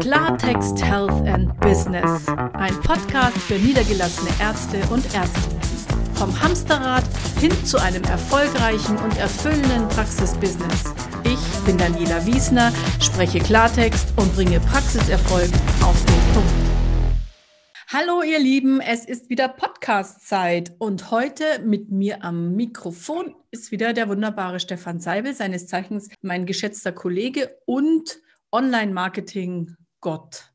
Klartext Health and Business. Ein Podcast für niedergelassene Ärzte und Ärztinnen. Vom Hamsterrad hin zu einem erfolgreichen und erfüllenden Praxisbusiness. Ich bin Daniela Wiesner, spreche Klartext und bringe Praxiserfolg auf den Punkt. Hallo ihr Lieben, es ist wieder Podcast-Zeit und heute mit mir am Mikrofon ist wieder der wunderbare Stefan Seibel, seines Zeichens mein geschätzter Kollege und Online-Marketing-Gott.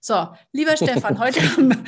So, lieber Stefan, heute haben wir,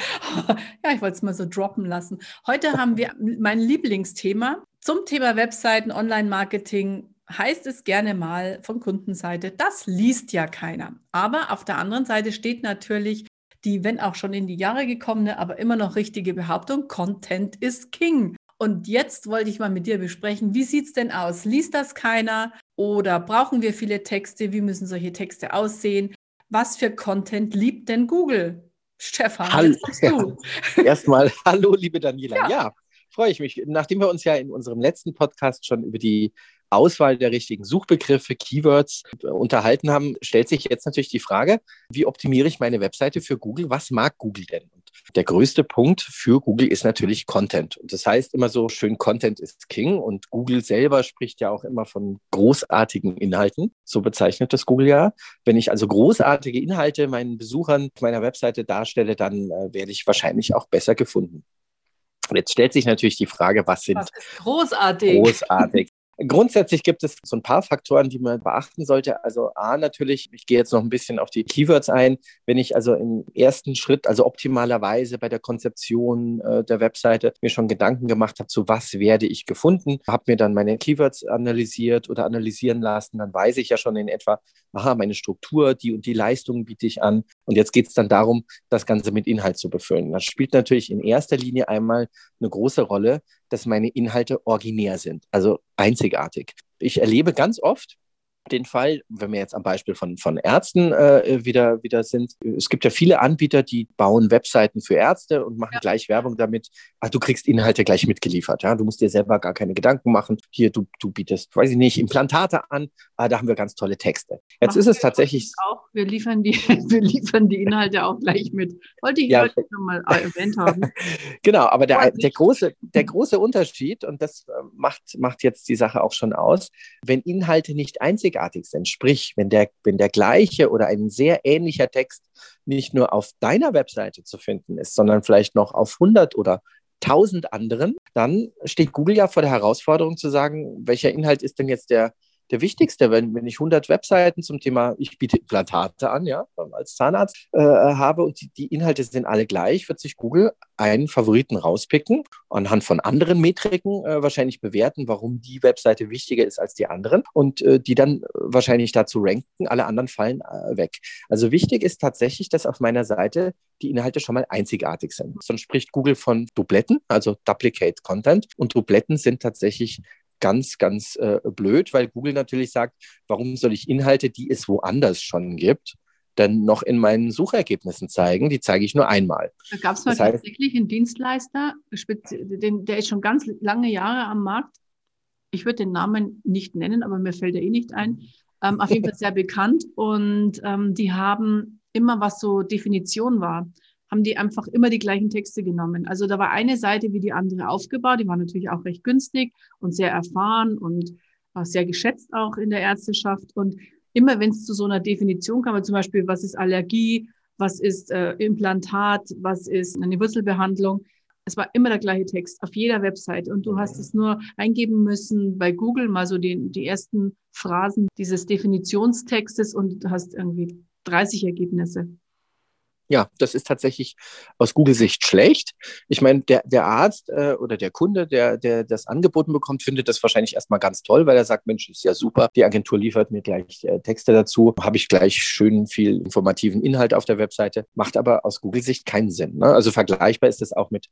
ja, ich wollte es mal so droppen lassen. Heute haben wir mein Lieblingsthema zum Thema Webseiten, Online-Marketing. Heißt es gerne mal von Kundenseite, das liest ja keiner. Aber auf der anderen Seite steht natürlich die, wenn auch schon in die Jahre gekommene, aber immer noch richtige Behauptung, Content is King. Und jetzt wollte ich mal mit dir besprechen, wie sieht es denn aus? Liest das keiner oder brauchen wir viele Texte? Wie müssen solche Texte aussehen? Was für Content liebt denn Google? Stefan, hallo. Ja. Erstmal hallo, liebe Daniela. Ja. ja, freue ich mich. Nachdem wir uns ja in unserem letzten Podcast schon über die Auswahl der richtigen Suchbegriffe, Keywords äh, unterhalten haben, stellt sich jetzt natürlich die Frage, wie optimiere ich meine Webseite für Google? Was mag Google denn? Und der größte Punkt für Google ist natürlich Content. Und das heißt immer so schön, Content ist King. Und Google selber spricht ja auch immer von großartigen Inhalten. So bezeichnet das Google ja. Wenn ich also großartige Inhalte meinen Besuchern meiner Webseite darstelle, dann äh, werde ich wahrscheinlich auch besser gefunden. Jetzt stellt sich natürlich die Frage, was sind großartig? großartig? Grundsätzlich gibt es so ein paar Faktoren, die man beachten sollte. Also A natürlich, ich gehe jetzt noch ein bisschen auf die Keywords ein. Wenn ich also im ersten Schritt, also optimalerweise bei der Konzeption äh, der Webseite mir schon Gedanken gemacht habe, zu was werde ich gefunden, habe mir dann meine Keywords analysiert oder analysieren lassen, dann weiß ich ja schon in etwa, aha, meine Struktur, die und die Leistungen biete ich an. Und jetzt geht es dann darum, das Ganze mit Inhalt zu befüllen. Das spielt natürlich in erster Linie einmal eine große Rolle, dass meine Inhalte originär sind, also einzigartig. Ich erlebe ganz oft, den Fall, wenn wir jetzt am Beispiel von, von Ärzten äh, wieder, wieder sind. Es gibt ja viele Anbieter, die bauen Webseiten für Ärzte und machen ja. gleich Werbung damit. Ach, du kriegst Inhalte gleich mitgeliefert. Ja? Du musst dir selber gar keine Gedanken machen. Hier, du, du bietest, weiß ich nicht, Implantate an. Ah, da haben wir ganz tolle Texte. Jetzt machen ist es tatsächlich. Auch, wir, liefern die, wir liefern die Inhalte auch gleich mit. Wollte ich ja. heute nochmal erwähnt haben. genau, aber der, der, große, der große Unterschied, und das äh, macht, macht jetzt die Sache auch schon aus, wenn Inhalte nicht einzigartig einzigartig sind. Sprich, wenn der, wenn der gleiche oder ein sehr ähnlicher Text nicht nur auf deiner Webseite zu finden ist, sondern vielleicht noch auf 100 oder 1000 anderen, dann steht Google ja vor der Herausforderung zu sagen, welcher Inhalt ist denn jetzt der, der wichtigste, wenn, wenn ich 100 Webseiten zum Thema, ich biete Implantate an, ja, als Zahnarzt äh, habe und die, die, Inhalte sind alle gleich, wird sich Google einen Favoriten rauspicken, anhand von anderen Metriken äh, wahrscheinlich bewerten, warum die Webseite wichtiger ist als die anderen und äh, die dann wahrscheinlich dazu ranken, alle anderen fallen äh, weg. Also wichtig ist tatsächlich, dass auf meiner Seite die Inhalte schon mal einzigartig sind. Sonst spricht Google von Dubletten, also Duplicate Content. Und Dubletten sind tatsächlich ganz, ganz äh, blöd, weil Google natürlich sagt, warum soll ich Inhalte, die es woanders schon gibt, dann noch in meinen Suchergebnissen zeigen? Die zeige ich nur einmal. Da gab es mal das heißt, tatsächlich einen Dienstleister, der ist schon ganz lange Jahre am Markt. Ich würde den Namen nicht nennen, aber mir fällt er eh nicht ein. Ähm, auf jeden Fall sehr bekannt und ähm, die haben immer, was so Definition war, haben die einfach immer die gleichen Texte genommen. Also da war eine Seite wie die andere aufgebaut, die war natürlich auch recht günstig und sehr erfahren und sehr geschätzt auch in der Ärzteschaft. Und immer wenn es zu so einer Definition kam, zum Beispiel, was ist Allergie, was ist äh, Implantat, was ist eine Wurzelbehandlung, es war immer der gleiche Text auf jeder Website und du hast es nur eingeben müssen bei Google mal so die, die ersten Phrasen dieses Definitionstextes und du hast irgendwie 30 Ergebnisse. Ja, das ist tatsächlich aus Google-Sicht schlecht. Ich meine, der, der Arzt äh, oder der Kunde, der, der das angeboten bekommt, findet das wahrscheinlich erstmal ganz toll, weil er sagt, Mensch, ist ja super, die Agentur liefert mir gleich äh, Texte dazu, habe ich gleich schön viel informativen Inhalt auf der Webseite, macht aber aus Google-Sicht keinen Sinn. Ne? Also vergleichbar ist es auch mit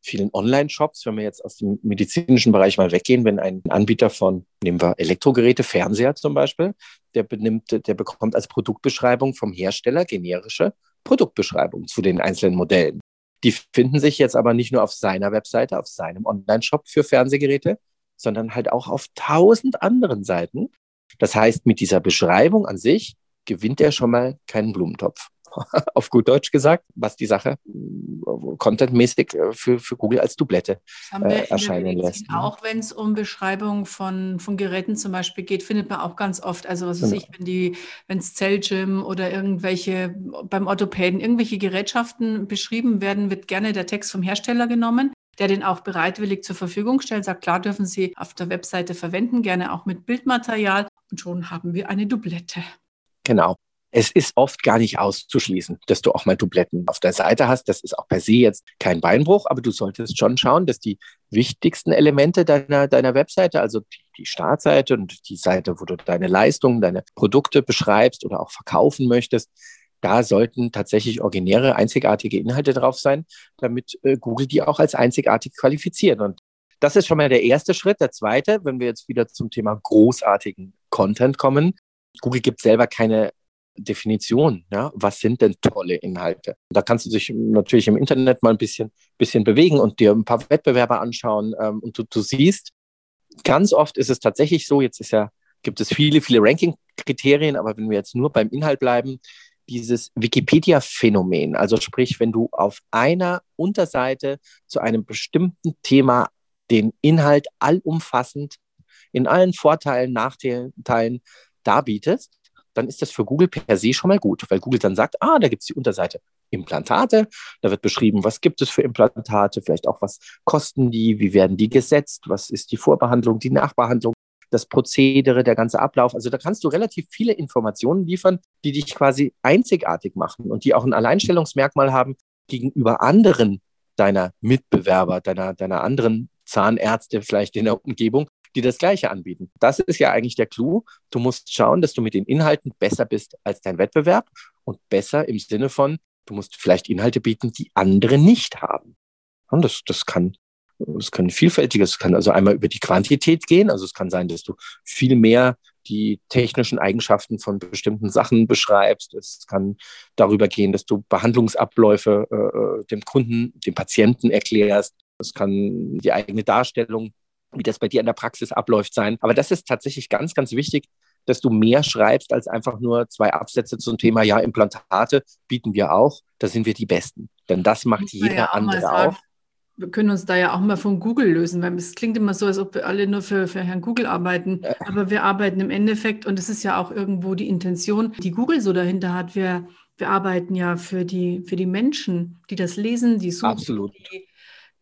vielen Online-Shops, wenn wir jetzt aus dem medizinischen Bereich mal weggehen, wenn ein Anbieter von, nehmen wir Elektrogeräte, Fernseher zum Beispiel, der benimmt, der bekommt als Produktbeschreibung vom Hersteller generische Produktbeschreibung zu den einzelnen Modellen. Die finden sich jetzt aber nicht nur auf seiner Webseite, auf seinem Online-Shop für Fernsehgeräte, sondern halt auch auf tausend anderen Seiten. Das heißt, mit dieser Beschreibung an sich gewinnt er schon mal keinen Blumentopf. auf gut Deutsch gesagt, was die Sache äh, contentmäßig äh, für, für Google als Doublette äh, erscheinen lässt. Ne? Auch wenn es um Beschreibung von, von Geräten zum Beispiel geht, findet man auch ganz oft, also was weiß genau. ich, wenn die, wenn es Zellgym oder irgendwelche beim Orthopäden irgendwelche Gerätschaften beschrieben werden, wird gerne der Text vom Hersteller genommen der den auch bereitwillig zur Verfügung stellt, sagt, klar dürfen Sie auf der Webseite verwenden, gerne auch mit Bildmaterial und schon haben wir eine Doublette. Genau. Es ist oft gar nicht auszuschließen, dass du auch mal Dubletten auf der Seite hast. Das ist auch per se jetzt kein Beinbruch, aber du solltest schon schauen, dass die wichtigsten Elemente deiner, deiner Webseite, also die, die Startseite und die Seite, wo du deine Leistungen, deine Produkte beschreibst oder auch verkaufen möchtest, da sollten tatsächlich originäre, einzigartige Inhalte drauf sein, damit äh, Google die auch als einzigartig qualifiziert. Und das ist schon mal der erste Schritt. Der zweite, wenn wir jetzt wieder zum Thema großartigen Content kommen. Google gibt selber keine Definition. Ja? Was sind denn tolle Inhalte? Da kannst du dich natürlich im Internet mal ein bisschen, bisschen bewegen und dir ein paar Wettbewerber anschauen. Ähm, und du, du siehst, ganz oft ist es tatsächlich so, jetzt ist ja, gibt es viele, viele Ranking-Kriterien, aber wenn wir jetzt nur beim Inhalt bleiben, dieses Wikipedia-Phänomen, also sprich, wenn du auf einer Unterseite zu einem bestimmten Thema den Inhalt allumfassend in allen Vorteilen, Nachteilen darbietest, dann ist das für Google per se schon mal gut, weil Google dann sagt, ah, da gibt es die Unterseite Implantate, da wird beschrieben, was gibt es für Implantate, vielleicht auch, was kosten die, wie werden die gesetzt, was ist die Vorbehandlung, die Nachbehandlung, das Prozedere, der ganze Ablauf. Also da kannst du relativ viele Informationen liefern, die dich quasi einzigartig machen und die auch ein Alleinstellungsmerkmal haben gegenüber anderen deiner Mitbewerber, deiner, deiner anderen Zahnärzte vielleicht in der Umgebung, die das Gleiche anbieten. Das ist ja eigentlich der Clou. Du musst schauen, dass du mit den Inhalten besser bist als dein Wettbewerb und besser im Sinne von, du musst vielleicht Inhalte bieten, die andere nicht haben. Und das, das kann, das kann vielfältiges, es kann also einmal über die Quantität gehen. Also es kann sein, dass du viel mehr die technischen Eigenschaften von bestimmten Sachen beschreibst. Es kann darüber gehen, dass du Behandlungsabläufe äh, äh dem Kunden, dem Patienten erklärst. Es kann die eigene Darstellung wie das bei dir in der Praxis abläuft sein. Aber das ist tatsächlich ganz, ganz wichtig, dass du mehr schreibst als einfach nur zwei Absätze zum Thema, ja, Implantate bieten wir auch, da sind wir die Besten. Denn das macht jeder ja andere auch. Wir können uns da ja auch mal von Google lösen, weil es klingt immer so, als ob wir alle nur für, für Herrn Google arbeiten. Aber wir arbeiten im Endeffekt, und es ist ja auch irgendwo die Intention, die Google so dahinter hat. Wir, wir arbeiten ja für die, für die Menschen, die das lesen, die suchen, Absolut. die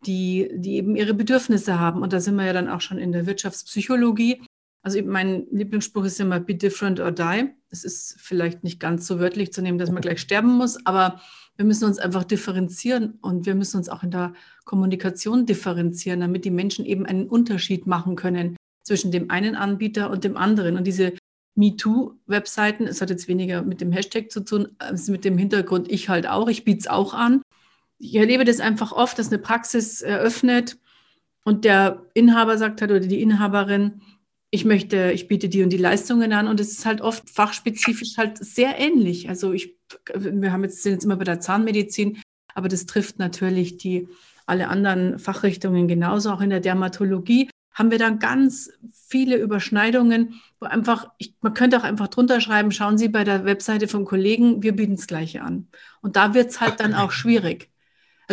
die, die eben ihre Bedürfnisse haben. Und da sind wir ja dann auch schon in der Wirtschaftspsychologie. Also mein Lieblingsspruch ist immer Be different or die. Es ist vielleicht nicht ganz so wörtlich zu nehmen, dass man gleich sterben muss, aber wir müssen uns einfach differenzieren und wir müssen uns auch in der Kommunikation differenzieren, damit die Menschen eben einen Unterschied machen können zwischen dem einen Anbieter und dem anderen. Und diese MeToo-Webseiten, es hat jetzt weniger mit dem Hashtag zu tun, als mit dem Hintergrund, ich halt auch, ich biete es auch an ich erlebe das einfach oft, dass eine Praxis eröffnet und der Inhaber sagt halt oder die Inhaberin, ich möchte, ich biete die und die Leistungen an und es ist halt oft fachspezifisch halt sehr ähnlich. Also ich, wir haben jetzt, sind jetzt immer bei der Zahnmedizin, aber das trifft natürlich die alle anderen Fachrichtungen genauso, auch in der Dermatologie haben wir dann ganz viele Überschneidungen, wo einfach, ich, man könnte auch einfach drunter schreiben, schauen Sie bei der Webseite vom Kollegen, wir bieten das Gleiche an. Und da wird es halt dann auch schwierig.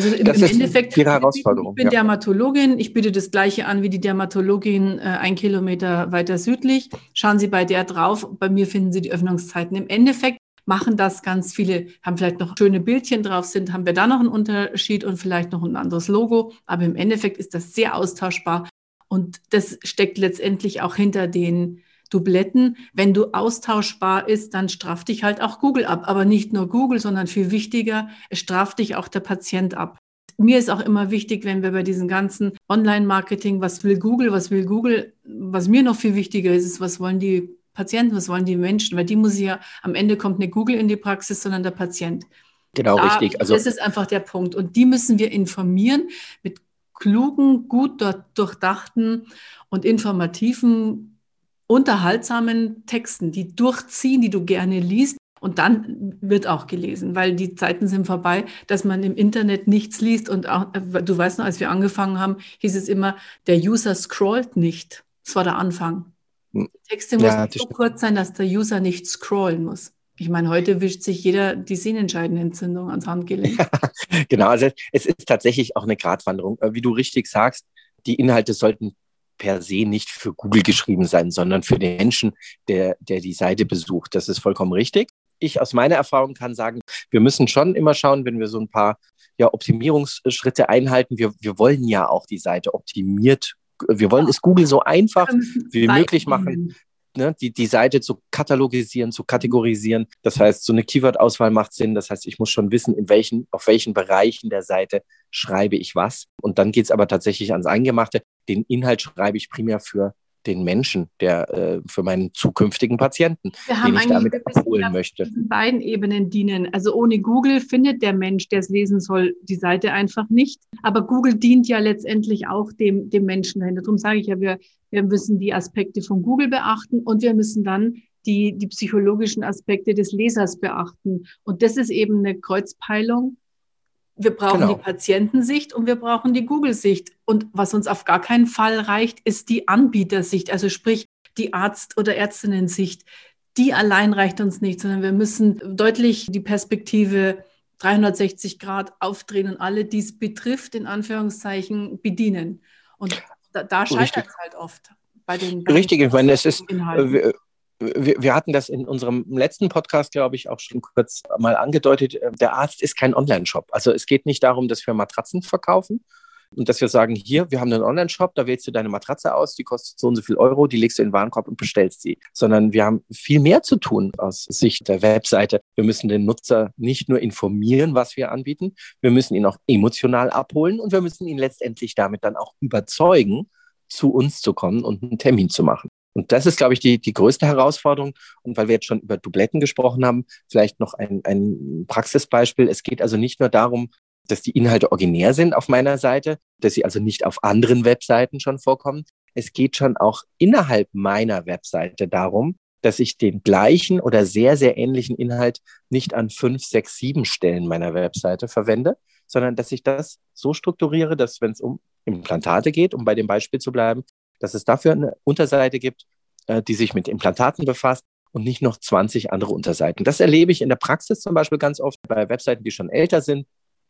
Also im, im Endeffekt, die Herausforderung. Ich bin ja. Dermatologin, ich biete das gleiche an wie die Dermatologin äh, ein Kilometer weiter südlich. Schauen Sie bei der drauf, bei mir finden Sie die Öffnungszeiten. Im Endeffekt machen das ganz viele, haben vielleicht noch schöne Bildchen drauf sind, haben wir da noch einen Unterschied und vielleicht noch ein anderes Logo. Aber im Endeffekt ist das sehr austauschbar und das steckt letztendlich auch hinter den Dubletten. Wenn du austauschbar ist, dann straft dich halt auch Google ab. Aber nicht nur Google, sondern viel wichtiger, es straft dich auch der Patient ab. Mir ist auch immer wichtig, wenn wir bei diesen ganzen Online-Marketing, was will Google, was will Google, was mir noch viel wichtiger ist, ist, was wollen die Patienten, was wollen die Menschen, weil die muss ja, am Ende kommt nicht Google in die Praxis, sondern der Patient. Genau, da, richtig. Also, das ist einfach der Punkt. Und die müssen wir informieren mit klugen, gut durchdachten und informativen unterhaltsamen Texten, die durchziehen, die du gerne liest. Und dann wird auch gelesen, weil die Zeiten sind vorbei, dass man im Internet nichts liest. Und auch, äh, du weißt noch, als wir angefangen haben, hieß es immer, der User scrollt nicht. Das war der Anfang. Hm. Die Texte ja, müssen so kurz sein, dass der User nicht scrollen muss. Ich meine, heute wischt sich jeder die sehnentscheidende Entzündung ans Handgelenk. genau, also es ist tatsächlich auch eine Gratwanderung. Äh, wie du richtig sagst, die Inhalte sollten per se nicht für Google geschrieben sein, sondern für den Menschen, der, der die Seite besucht. Das ist vollkommen richtig. Ich aus meiner Erfahrung kann sagen, wir müssen schon immer schauen, wenn wir so ein paar ja, Optimierungsschritte einhalten. Wir, wir wollen ja auch die Seite optimiert. Wir wollen es Google so einfach wie möglich machen, ne, die, die Seite zu katalogisieren, zu kategorisieren. Das heißt, so eine Keyword-Auswahl macht Sinn. Das heißt, ich muss schon wissen, in welchen, auf welchen Bereichen der Seite schreibe ich was. Und dann geht es aber tatsächlich ans Eingemachte. Den Inhalt schreibe ich primär für den Menschen, der äh, für meinen zukünftigen Patienten, den ich damit abholen möchte. Diesen beiden Ebenen dienen. Also ohne Google findet der Mensch, der es lesen soll, die Seite einfach nicht. Aber Google dient ja letztendlich auch dem, dem Menschen dahinter. Darum sage ich ja, wir, wir müssen die Aspekte von Google beachten und wir müssen dann die, die psychologischen Aspekte des Lesers beachten. Und das ist eben eine Kreuzpeilung wir brauchen genau. die Patientensicht und wir brauchen die Google-Sicht. Und was uns auf gar keinen Fall reicht, ist die Anbietersicht, also sprich die Arzt- oder Ärztinnen-Sicht. Die allein reicht uns nicht, sondern wir müssen deutlich die Perspektive 360 Grad aufdrehen und alle, die es betrifft, in Anführungszeichen bedienen. Und da, da scheitert es halt oft. Bei den, bei Richtig, ich meine, es ist, Inhalten wir, wir hatten das in unserem letzten Podcast, glaube ich, auch schon kurz mal angedeutet. Äh, der Arzt ist kein Online-Shop. Also es geht nicht darum, dass wir Matratzen verkaufen und dass wir sagen, hier, wir haben einen Online-Shop, da wählst du deine Matratze aus, die kostet so und so viel Euro, die legst du in den Warenkorb und bestellst sie. Sondern wir haben viel mehr zu tun aus Sicht der Webseite. Wir müssen den Nutzer nicht nur informieren, was wir anbieten, wir müssen ihn auch emotional abholen und wir müssen ihn letztendlich damit dann auch überzeugen, zu uns zu kommen und einen Termin zu machen. Und das ist, glaube ich, die, die größte Herausforderung. Und weil wir jetzt schon über Dubletten gesprochen haben, vielleicht noch ein, ein Praxisbeispiel. Es geht also nicht nur darum, dass die Inhalte originär sind auf meiner Seite, dass sie also nicht auf anderen Webseiten schon vorkommen. Es geht schon auch innerhalb meiner Webseite darum, dass ich den gleichen oder sehr, sehr ähnlichen Inhalt nicht an fünf, sechs, sieben Stellen meiner Webseite verwende, sondern dass ich das so strukturiere, dass wenn es um Implantate geht, um bei dem Beispiel zu bleiben, dass es dafür eine Unterseite gibt, äh, die sich mit Implantaten befasst und nicht noch 20 andere Unterseiten. Das erlebe ich in der Praxis zum Beispiel ganz oft bei Webseiten, die schon älter sind,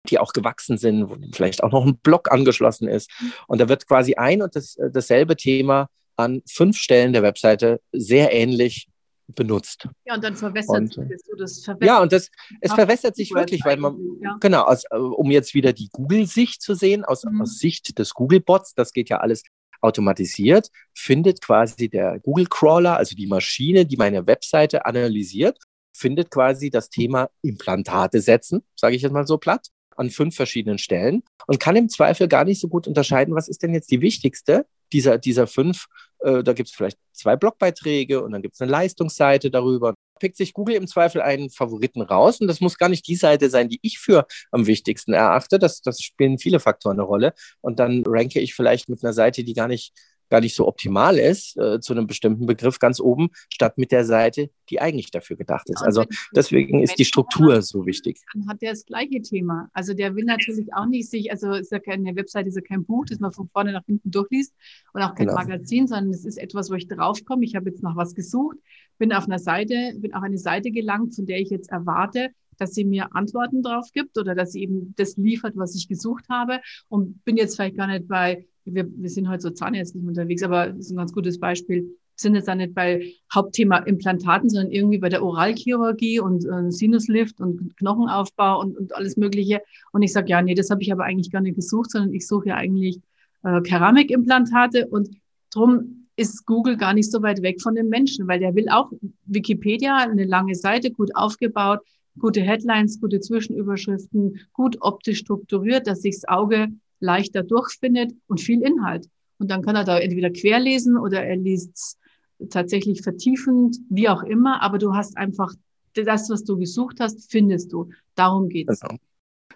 die auch gewachsen sind, wo vielleicht auch noch ein Blog angeschlossen ist. Und da wird quasi ein und das, äh, dasselbe Thema an fünf Stellen der Webseite sehr ähnlich benutzt. Ja, und dann verwässert sich das. das verwässert ja, und das, es verwässert sich wirklich, weil man, ja. genau, aus, äh, um jetzt wieder die Google-Sicht zu sehen, aus, mhm. aus Sicht des Google-Bots, das geht ja alles automatisiert, findet quasi der Google Crawler, also die Maschine, die meine Webseite analysiert, findet quasi das Thema Implantate setzen, sage ich jetzt mal so platt, an fünf verschiedenen Stellen und kann im Zweifel gar nicht so gut unterscheiden, was ist denn jetzt die wichtigste dieser, dieser fünf. Äh, da gibt es vielleicht zwei Blogbeiträge und dann gibt es eine Leistungsseite darüber pickt sich Google im Zweifel einen Favoriten raus. Und das muss gar nicht die Seite sein, die ich für am wichtigsten erachte. Das, das spielen viele Faktoren eine Rolle. Und dann ranke ich vielleicht mit einer Seite, die gar nicht gar nicht so optimal ist, äh, zu einem bestimmten Begriff ganz oben, statt mit der Seite, die eigentlich dafür gedacht ist. Also deswegen ist die Struktur so wichtig. Dann hat der das gleiche Thema. Also der will natürlich auch nicht sich, also ist ja keine Webseite, ist ja kein Buch, das man von vorne nach hinten durchliest und auch kein genau. Magazin, sondern es ist etwas, wo ich draufkomme. Ich habe jetzt nach was gesucht, bin auf einer Seite, bin auf eine Seite gelangt, von der ich jetzt erwarte, dass sie mir Antworten drauf gibt oder dass sie eben das liefert, was ich gesucht habe und bin jetzt vielleicht gar nicht bei wir, wir sind heute so zahnärztlich unterwegs, aber das ist ein ganz gutes Beispiel. Wir sind jetzt auch nicht bei Hauptthema Implantaten, sondern irgendwie bei der Oralchirurgie und äh, Sinuslift und Knochenaufbau und, und alles Mögliche. Und ich sage, ja, nee, das habe ich aber eigentlich gar nicht gesucht, sondern ich suche ja eigentlich äh, Keramikimplantate und drum ist Google gar nicht so weit weg von den Menschen, weil der will auch Wikipedia, eine lange Seite, gut aufgebaut, gute Headlines, gute Zwischenüberschriften, gut optisch strukturiert, dass sich das Auge leichter durchfindet und viel Inhalt. Und dann kann er da entweder querlesen oder er liest tatsächlich vertiefend, wie auch immer, aber du hast einfach das, was du gesucht hast, findest du. Darum geht's. Genau.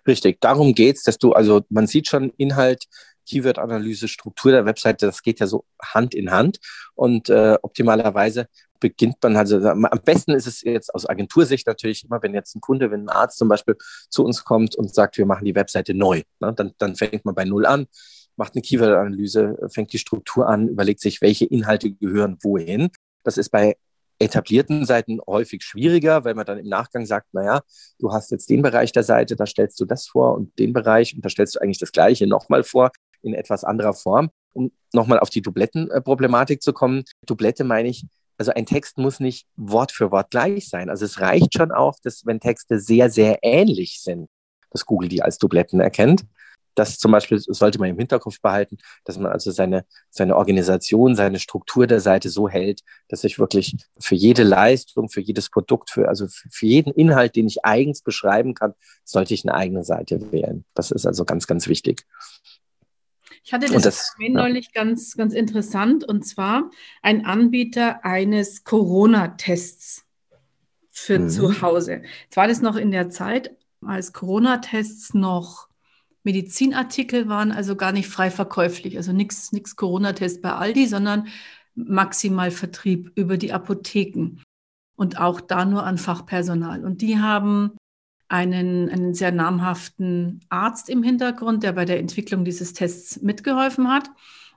Richtig, darum geht's, dass du, also man sieht schon Inhalt, Keyword-Analyse, Struktur der Webseite, das geht ja so Hand in Hand. Und äh, optimalerweise beginnt man, also am besten ist es jetzt aus Agentursicht natürlich immer, wenn jetzt ein Kunde, wenn ein Arzt zum Beispiel zu uns kommt und sagt, wir machen die Webseite neu, ne, dann, dann fängt man bei Null an, macht eine Keyword-Analyse, fängt die Struktur an, überlegt sich, welche Inhalte gehören wohin. Das ist bei etablierten Seiten häufig schwieriger, weil man dann im Nachgang sagt, naja, du hast jetzt den Bereich der Seite, da stellst du das vor und den Bereich und da stellst du eigentlich das Gleiche nochmal vor in etwas anderer Form. Um nochmal auf die Dublettenproblematik zu kommen. Dublette meine ich, also ein Text muss nicht Wort für Wort gleich sein. Also es reicht schon auch, dass wenn Texte sehr, sehr ähnlich sind, dass Google die als Dubletten erkennt das zum Beispiel sollte man im Hinterkopf behalten, dass man also seine, seine Organisation, seine Struktur der Seite so hält, dass ich wirklich für jede Leistung, für jedes Produkt, für, also für jeden Inhalt, den ich eigens beschreiben kann, sollte ich eine eigene Seite wählen. Das ist also ganz, ganz wichtig. Ich hatte das, das ja. neulich ganz, ganz interessant und zwar ein Anbieter eines Corona-Tests für mhm. zu Hause. Jetzt war das noch in der Zeit, als Corona-Tests noch Medizinartikel waren also gar nicht frei verkäuflich, also nichts Corona-Test bei Aldi, sondern maximal Vertrieb über die Apotheken und auch da nur an Fachpersonal. Und die haben einen, einen sehr namhaften Arzt im Hintergrund, der bei der Entwicklung dieses Tests mitgeholfen hat.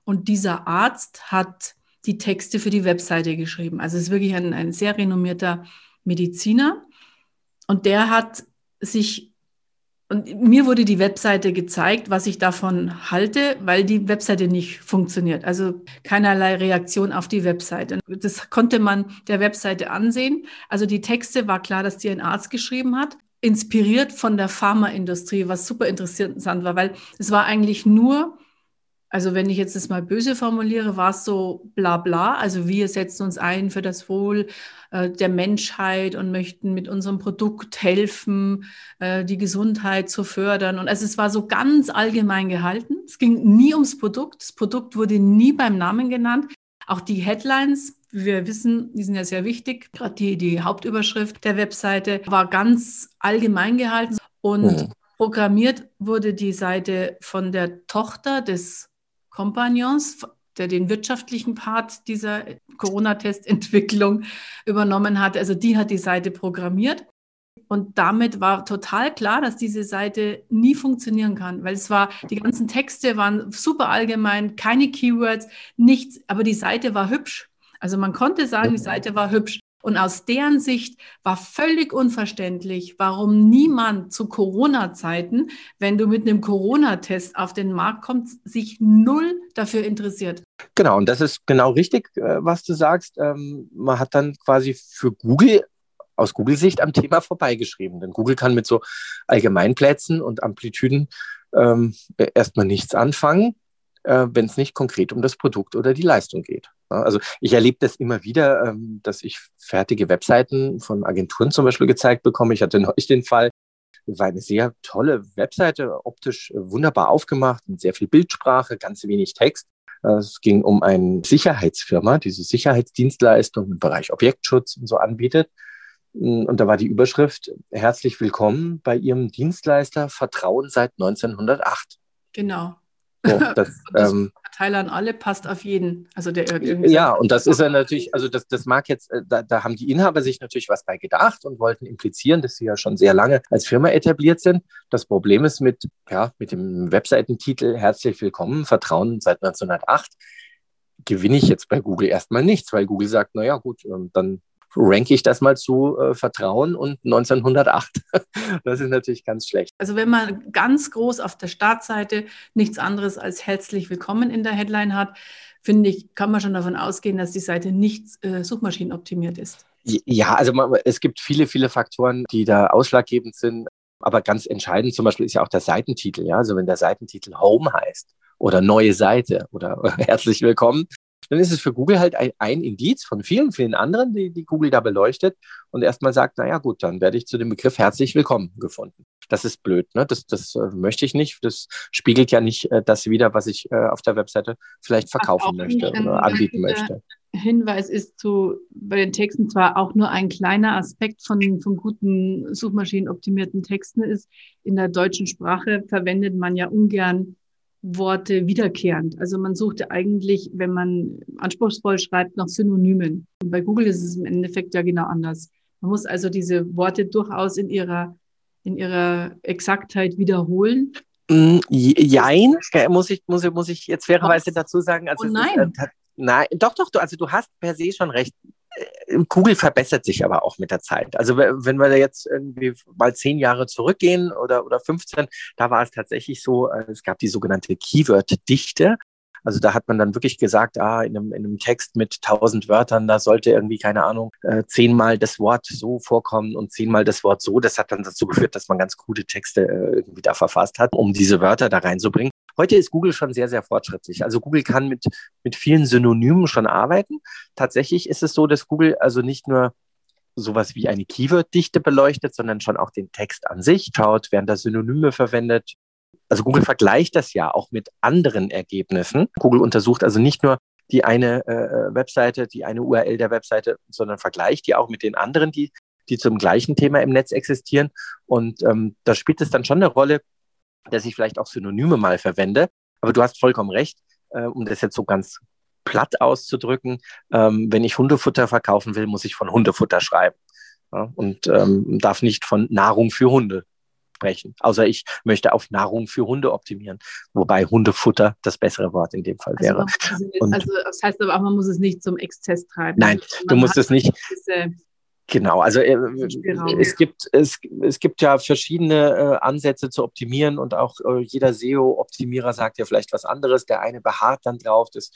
Und dieser Arzt hat die Texte für die Webseite geschrieben. Also es ist wirklich ein, ein sehr renommierter Mediziner. Und der hat sich und mir wurde die Webseite gezeigt, was ich davon halte, weil die Webseite nicht funktioniert. Also keinerlei Reaktion auf die Webseite. Das konnte man der Webseite ansehen. Also die Texte war klar, dass die ein Arzt geschrieben hat, inspiriert von der Pharmaindustrie, was super interessant war, weil es war eigentlich nur also wenn ich jetzt das mal böse formuliere, war es so bla bla. Also wir setzen uns ein für das Wohl äh, der Menschheit und möchten mit unserem Produkt helfen, äh, die Gesundheit zu fördern. Und also es war so ganz allgemein gehalten. Es ging nie ums Produkt. Das Produkt wurde nie beim Namen genannt. Auch die Headlines, wie wir wissen, die sind ja sehr wichtig. Gerade die, die Hauptüberschrift der Webseite war ganz allgemein gehalten und mhm. programmiert wurde die Seite von der Tochter des Kompagnons, der den wirtschaftlichen Part dieser Corona-Testentwicklung übernommen hat. Also die hat die Seite programmiert. Und damit war total klar, dass diese Seite nie funktionieren kann, weil es war, die ganzen Texte waren super allgemein, keine Keywords, nichts, aber die Seite war hübsch. Also man konnte sagen, die Seite war hübsch. Und aus deren Sicht war völlig unverständlich, warum niemand zu Corona-Zeiten, wenn du mit einem Corona-Test auf den Markt kommst, sich null dafür interessiert. Genau, und das ist genau richtig, äh, was du sagst. Ähm, man hat dann quasi für Google aus Google-Sicht am Thema vorbeigeschrieben. Denn Google kann mit so Allgemeinplätzen und Amplitüden ähm, erstmal nichts anfangen äh, wenn es nicht konkret um das Produkt oder die Leistung geht. Also ich erlebe das immer wieder, ähm, dass ich fertige Webseiten von Agenturen zum Beispiel gezeigt bekomme. Ich hatte neulich den Fall, war eine sehr tolle Webseite, optisch wunderbar aufgemacht, mit sehr viel Bildsprache, ganz wenig Text. Äh, es ging um eine Sicherheitsfirma, die so Sicherheitsdienstleistungen im Bereich Objektschutz und so anbietet. Und da war die Überschrift, herzlich willkommen bei Ihrem Dienstleister Vertrauen seit 1908. Genau. So, das, ähm, Verteiler an alle passt auf jeden. Also der irgendwie. Ja, und das ist ja natürlich, also das, das mag jetzt, äh, da, da haben die Inhaber sich natürlich was bei gedacht und wollten implizieren, dass sie ja schon sehr lange als Firma etabliert sind. Das Problem ist mit, ja, mit dem Webseitentitel Herzlich willkommen, Vertrauen seit 1908 gewinne ich jetzt bei Google erstmal nichts, weil Google sagt, naja gut, ähm, dann ranke ich das mal zu äh, Vertrauen und 1908. das ist natürlich ganz schlecht. Also wenn man ganz groß auf der Startseite nichts anderes als herzlich willkommen in der Headline hat, finde ich, kann man schon davon ausgehen, dass die Seite nicht äh, suchmaschinenoptimiert ist. Ja, also man, es gibt viele, viele Faktoren, die da ausschlaggebend sind. Aber ganz entscheidend zum Beispiel ist ja auch der Seitentitel. Ja? Also wenn der Seitentitel Home heißt oder neue Seite oder herzlich willkommen, dann ist es für Google halt ein, ein Indiz von vielen, vielen anderen, die, die Google da beleuchtet und erstmal sagt, naja gut, dann werde ich zu dem Begriff herzlich willkommen gefunden. Das ist blöd, ne? Das, das äh, möchte ich nicht. Das spiegelt ja nicht äh, das wieder, was ich äh, auf der Webseite vielleicht verkaufen möchte oder anbieten möchte. Hinweis ist zu, bei den Texten zwar auch nur ein kleiner Aspekt von, von guten suchmaschinenoptimierten Texten ist. In der deutschen Sprache verwendet man ja ungern Worte wiederkehrend. Also man suchte eigentlich, wenn man anspruchsvoll schreibt, nach Synonymen. Und bei Google ist es im Endeffekt ja genau anders. Man muss also diese Worte durchaus in ihrer, in ihrer Exaktheit wiederholen. Mm, jein, muss ich, muss, ich, muss ich jetzt fairerweise dazu sagen. Also oh nein. Ist, äh, nein, doch, doch, du, also du hast per se schon recht. Google verbessert sich aber auch mit der Zeit. Also wenn wir jetzt irgendwie mal zehn Jahre zurückgehen oder, oder 15, da war es tatsächlich so, äh, es gab die sogenannte Keyword-Dichte. Also da hat man dann wirklich gesagt, ah, in einem, in einem Text mit tausend Wörtern, da sollte irgendwie, keine Ahnung, äh, zehnmal das Wort so vorkommen und zehnmal das Wort so. Das hat dann dazu geführt, dass man ganz gute Texte äh, irgendwie da verfasst hat, um diese Wörter da reinzubringen. Heute ist Google schon sehr, sehr fortschrittlich. Also Google kann mit, mit vielen Synonymen schon arbeiten. Tatsächlich ist es so, dass Google also nicht nur sowas wie eine Keyword-Dichte beleuchtet, sondern schon auch den Text an sich schaut, werden da Synonyme verwendet, also Google vergleicht das ja auch mit anderen Ergebnissen. Google untersucht also nicht nur die eine äh, Webseite, die eine URL der Webseite, sondern vergleicht die auch mit den anderen, die, die zum gleichen Thema im Netz existieren. Und ähm, da spielt es dann schon eine Rolle, dass ich vielleicht auch Synonyme mal verwende. Aber du hast vollkommen recht, äh, um das jetzt so ganz platt auszudrücken. Ähm, wenn ich Hundefutter verkaufen will, muss ich von Hundefutter schreiben. Ja, und ähm, darf nicht von Nahrung für Hunde sprechen. Außer ich möchte auf Nahrung für Hunde optimieren, wobei Hundefutter das bessere Wort in dem Fall also wäre. Also, also das heißt aber auch, man muss es nicht zum Exzess treiben. Nein, du musst es nicht. Genau, also äh, es, gibt, es, es gibt ja verschiedene äh, Ansätze zu optimieren und auch äh, jeder SEO-Optimierer sagt ja vielleicht was anderes. Der eine beharrt dann drauf, dass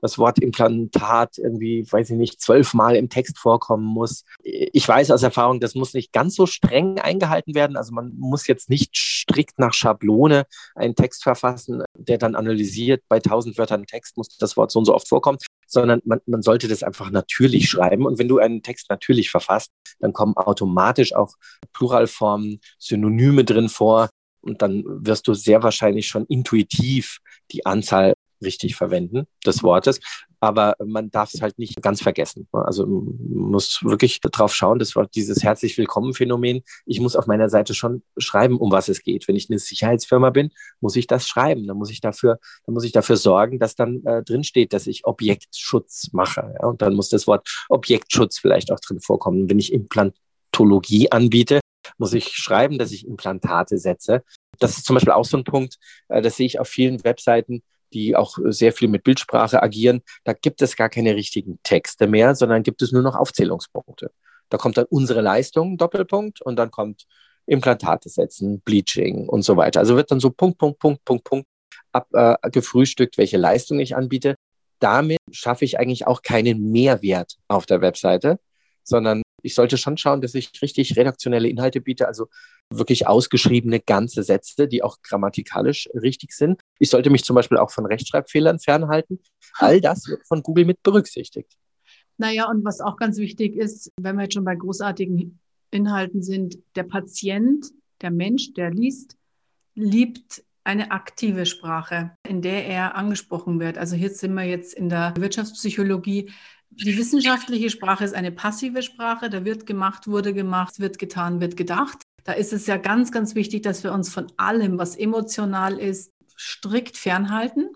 das Wort Implantat irgendwie, weiß ich nicht, zwölfmal im Text vorkommen muss. Ich weiß aus Erfahrung, das muss nicht ganz so streng eingehalten werden. Also man muss jetzt nicht strikt nach Schablone einen Text verfassen, der dann analysiert, bei tausend Wörtern Text muss das Wort so und so oft vorkommen, sondern man, man sollte das einfach natürlich schreiben. Und wenn du einen Text natürlich verfasst, dann kommen automatisch auch Pluralformen, Synonyme drin vor. Und dann wirst du sehr wahrscheinlich schon intuitiv die Anzahl richtig verwenden des Wortes. Aber man darf es halt nicht ganz vergessen. Also muss wirklich darauf schauen, das war dieses herzlich willkommen Phänomen. Ich muss auf meiner Seite schon schreiben, um was es geht. Wenn ich eine Sicherheitsfirma bin, muss ich das schreiben. Dann muss ich dafür, dann muss ich dafür sorgen, dass dann äh, drin steht, dass ich Objektschutz mache. Ja? Und dann muss das Wort Objektschutz vielleicht auch drin vorkommen. Wenn ich Implantologie anbiete, muss ich schreiben, dass ich Implantate setze. Das ist zum Beispiel auch so ein Punkt, äh, das sehe ich auf vielen Webseiten die auch sehr viel mit Bildsprache agieren, da gibt es gar keine richtigen Texte mehr, sondern gibt es nur noch Aufzählungspunkte. Da kommt dann unsere Leistung, Doppelpunkt, und dann kommt Implantate setzen, Bleaching und so weiter. Also wird dann so Punkt, Punkt, Punkt, Punkt, Punkt abgefrühstückt, äh, welche Leistung ich anbiete. Damit schaffe ich eigentlich auch keinen Mehrwert auf der Webseite, sondern ich sollte schon schauen, dass ich richtig redaktionelle Inhalte biete, also wirklich ausgeschriebene ganze Sätze, die auch grammatikalisch richtig sind. Ich sollte mich zum Beispiel auch von Rechtschreibfehlern fernhalten. All das wird von Google mit berücksichtigt. Naja, und was auch ganz wichtig ist, wenn wir jetzt schon bei großartigen Inhalten sind, der Patient, der Mensch, der liest, liebt eine aktive Sprache, in der er angesprochen wird. Also hier sind wir jetzt in der Wirtschaftspsychologie. Die wissenschaftliche Sprache ist eine passive Sprache. Da wird gemacht, wurde gemacht, wird getan, wird gedacht. Da ist es ja ganz, ganz wichtig, dass wir uns von allem, was emotional ist, strikt fernhalten.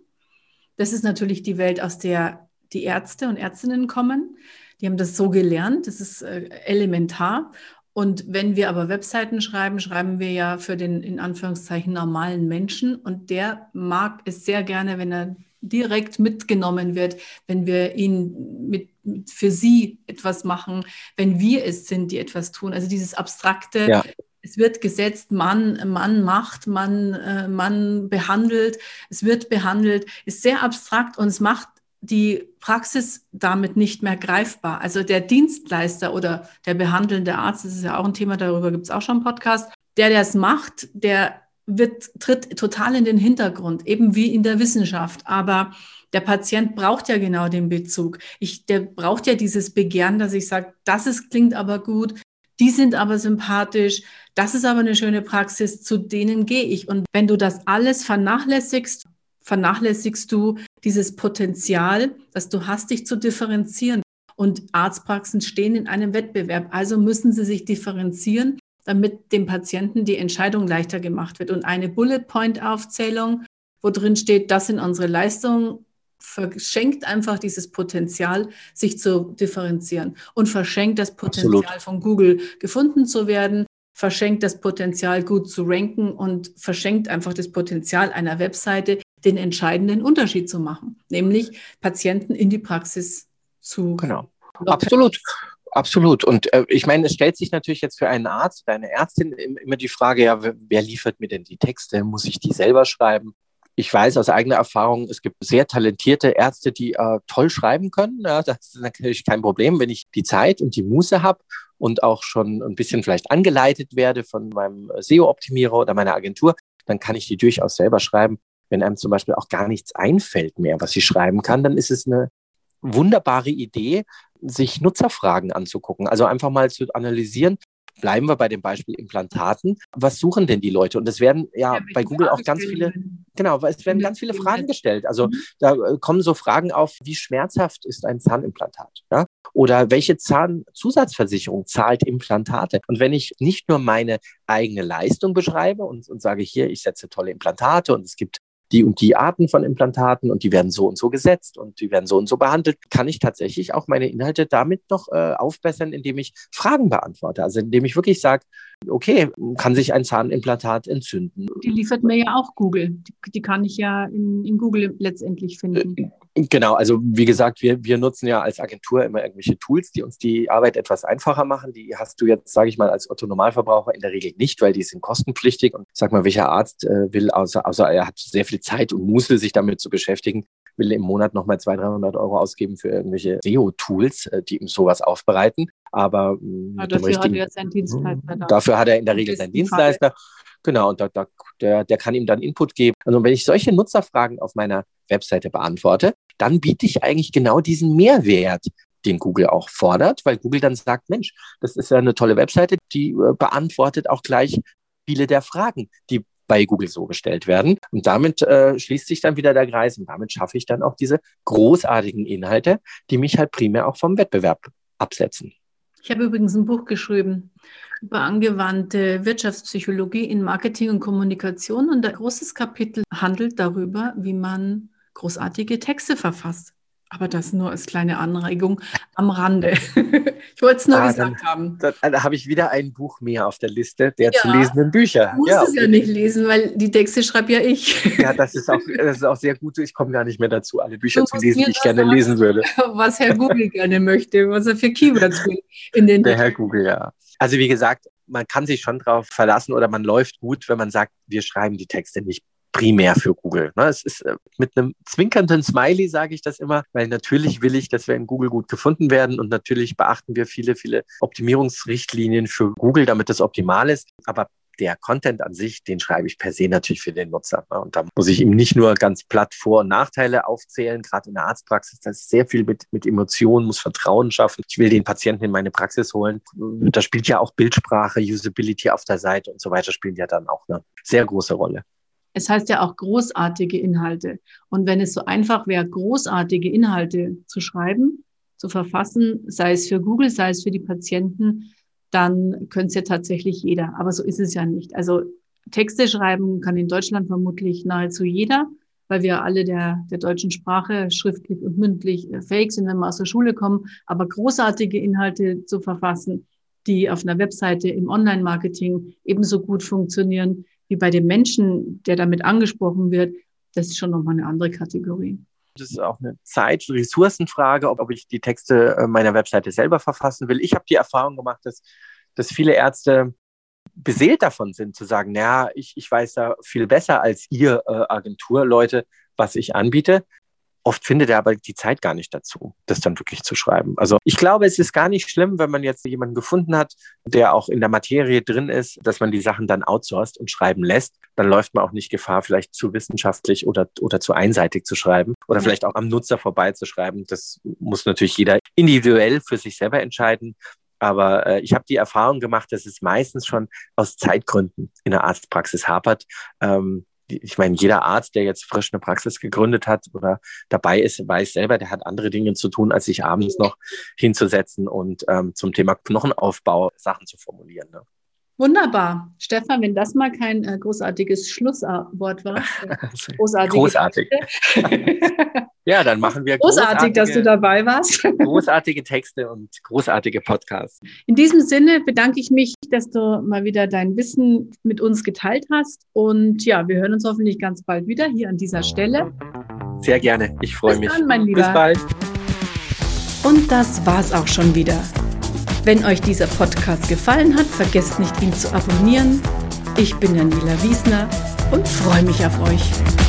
Das ist natürlich die Welt, aus der die Ärzte und Ärztinnen kommen. Die haben das so gelernt. Das ist äh, elementar. Und wenn wir aber Webseiten schreiben, schreiben wir ja für den in Anführungszeichen normalen Menschen. Und der mag es sehr gerne, wenn er direkt mitgenommen wird, wenn wir ihn mit, für sie etwas machen, wenn wir es sind, die etwas tun. Also dieses abstrakte, ja. es wird gesetzt, man, man macht, man, äh, man behandelt, es wird behandelt, ist sehr abstrakt und es macht die Praxis damit nicht mehr greifbar. Also der Dienstleister oder der behandelnde Arzt, das ist ja auch ein Thema, darüber gibt es auch schon einen Podcast, der, der es macht, der wird, tritt total in den Hintergrund, eben wie in der Wissenschaft. Aber der Patient braucht ja genau den Bezug. Ich, der braucht ja dieses Begehren, dass ich sage, das ist, klingt aber gut, die sind aber sympathisch, das ist aber eine schöne Praxis, zu denen gehe ich. Und wenn du das alles vernachlässigst, vernachlässigst du dieses Potenzial, das du hast, dich zu differenzieren. Und Arztpraxen stehen in einem Wettbewerb, also müssen sie sich differenzieren damit dem Patienten die Entscheidung leichter gemacht wird. Und eine Bullet-Point-Aufzählung, wo drin steht, das sind unsere Leistungen, verschenkt einfach dieses Potenzial, sich zu differenzieren und verschenkt das Potenzial Absolut. von Google gefunden zu werden, verschenkt das Potenzial gut zu ranken und verschenkt einfach das Potenzial einer Webseite, den entscheidenden Unterschied zu machen, nämlich Patienten in die Praxis zu genau. Absolut. Absolut. Und äh, ich meine, es stellt sich natürlich jetzt für einen Arzt oder eine Ärztin immer die Frage, ja, wer, liefert mir denn die Texte? Muss ich die selber schreiben? Ich weiß aus eigener Erfahrung, es gibt sehr talentierte Ärzte, die äh, toll schreiben können. Ja, das ist natürlich kein Problem, wenn ich die Zeit und die Muße habe und auch schon ein bisschen vielleicht angeleitet werde von meinem SEO-Optimierer oder meiner Agentur, dann kann ich die durchaus selber schreiben. Wenn einem zum Beispiel auch gar nichts einfällt mehr, was ich schreiben kann, dann ist es eine wunderbare Idee, sich Nutzerfragen anzugucken. Also einfach mal zu analysieren, bleiben wir bei dem Beispiel Implantaten. Was suchen denn die Leute? Und es werden ja, ja bei Google auch ganz viele, genau, es werden ganz viele Fragen gestellt. Also mhm. da äh, kommen so Fragen auf, wie schmerzhaft ist ein Zahnimplantat? Ja? Oder welche Zahnzusatzversicherung zahlt Implantate? Und wenn ich nicht nur meine eigene Leistung beschreibe und, und sage, hier, ich setze tolle Implantate und es gibt die und die Arten von Implantaten und die werden so und so gesetzt und die werden so und so behandelt, kann ich tatsächlich auch meine Inhalte damit noch äh, aufbessern, indem ich Fragen beantworte. Also indem ich wirklich sage, okay, kann sich ein Zahnimplantat entzünden. Die liefert mir ja auch Google. Die, die kann ich ja in, in Google letztendlich finden. Äh, Genau, also wie gesagt, wir, wir nutzen ja als Agentur immer irgendwelche Tools, die uns die Arbeit etwas einfacher machen. Die hast du jetzt, sage ich mal, als Otto-Normalverbraucher in der Regel nicht, weil die sind kostenpflichtig. Und sag mal, welcher Arzt äh, will, außer, außer er hat sehr viel Zeit und Muße, sich damit zu beschäftigen, will im Monat nochmal 200, 300 Euro ausgeben für irgendwelche SEO-Tools, äh, die ihm sowas aufbereiten. Aber, ja, dafür richtigen, hat er seinen Dienstleister. Da. Dafür hat er in der Regel seinen Dienstleister. Genau, und da, da, der, der kann ihm dann Input geben. Also wenn ich solche Nutzerfragen auf meiner Webseite beantworte, dann biete ich eigentlich genau diesen Mehrwert, den Google auch fordert, weil Google dann sagt, Mensch, das ist ja eine tolle Webseite, die äh, beantwortet auch gleich viele der Fragen, die bei Google so gestellt werden. Und damit äh, schließt sich dann wieder der Kreis und damit schaffe ich dann auch diese großartigen Inhalte, die mich halt primär auch vom Wettbewerb absetzen. Ich habe übrigens ein Buch geschrieben über angewandte Wirtschaftspsychologie in Marketing und Kommunikation und ein großes Kapitel handelt darüber, wie man großartige Texte verfasst. Aber das nur als kleine Anregung am Rande. ich wollte es nur ah, gesagt dann, haben. Dann, dann habe ich wieder ein Buch mehr auf der Liste der ja, zu lesenden Bücher. Du musst ja, es ja nicht lesen, weil die Texte schreibe ja ich. ja, das ist, auch, das ist auch sehr gut. Ich komme gar nicht mehr dazu, alle Bücher zu lesen, die ich gerne sagen, lesen würde. Was Herr Google gerne möchte, was er für Keywords will. In den der Herr Google, ja. Also wie gesagt, man kann sich schon darauf verlassen oder man läuft gut, wenn man sagt, wir schreiben die Texte nicht primär für Google. Ne? Es ist äh, mit einem zwinkernden Smiley, sage ich das immer, weil natürlich will ich, dass wir in Google gut gefunden werden und natürlich beachten wir viele, viele Optimierungsrichtlinien für Google, damit das optimal ist. Aber der Content an sich, den schreibe ich per se natürlich für den Nutzer. Ne? Und da muss ich ihm nicht nur ganz platt Vor- und Nachteile aufzählen, gerade in der Arztpraxis, das ist sehr viel mit, mit Emotionen, muss Vertrauen schaffen. Ich will den Patienten in meine Praxis holen. Da spielt ja auch Bildsprache, Usability auf der Seite und so weiter, spielen ja dann auch eine sehr große Rolle. Es heißt ja auch großartige Inhalte. Und wenn es so einfach wäre, großartige Inhalte zu schreiben, zu verfassen, sei es für Google, sei es für die Patienten, dann könnte es ja tatsächlich jeder. Aber so ist es ja nicht. Also Texte schreiben kann in Deutschland vermutlich nahezu jeder, weil wir alle der, der deutschen Sprache schriftlich und mündlich äh, fähig sind, wenn wir aus der Schule kommen. Aber großartige Inhalte zu verfassen, die auf einer Webseite im Online-Marketing ebenso gut funktionieren, wie bei dem Menschen, der damit angesprochen wird, das ist schon nochmal eine andere Kategorie. Das ist auch eine Zeit-, Ressourcenfrage, ob ich die Texte äh, meiner Webseite selber verfassen will. Ich habe die Erfahrung gemacht, dass, dass viele Ärzte beseelt davon sind, zu sagen, naja, ich, ich weiß da viel besser als ihr äh, Agenturleute, was ich anbiete. Oft findet er aber die Zeit gar nicht dazu, das dann wirklich zu schreiben. Also ich glaube, es ist gar nicht schlimm, wenn man jetzt jemanden gefunden hat, der auch in der Materie drin ist, dass man die Sachen dann outsourced und schreiben lässt. Dann läuft man auch nicht Gefahr, vielleicht zu wissenschaftlich oder, oder zu einseitig zu schreiben oder vielleicht auch am Nutzer vorbeizuschreiben. Das muss natürlich jeder individuell für sich selber entscheiden. Aber äh, ich habe die Erfahrung gemacht, dass es meistens schon aus Zeitgründen in der Arztpraxis hapert. Ähm, ich meine, jeder Arzt, der jetzt frisch eine Praxis gegründet hat oder dabei ist, weiß selber, der hat andere Dinge zu tun, als sich abends noch hinzusetzen und ähm, zum Thema Knochenaufbau Sachen zu formulieren. Ne? Wunderbar. Stefan, wenn das mal kein äh, großartiges Schlusswort war. Großartig. großartig. Ja, dann machen wir großartig, dass du dabei warst. großartige Texte und großartige Podcasts. In diesem Sinne bedanke ich mich, dass du mal wieder dein Wissen mit uns geteilt hast. Und ja, wir hören uns hoffentlich ganz bald wieder hier an dieser Stelle. Sehr gerne. Ich freue mich. Dann, mein Lieber. Bis bald. Und das war's auch schon wieder. Wenn euch dieser Podcast gefallen hat, vergesst nicht, ihn zu abonnieren. Ich bin Daniela Wiesner und freue mich auf euch.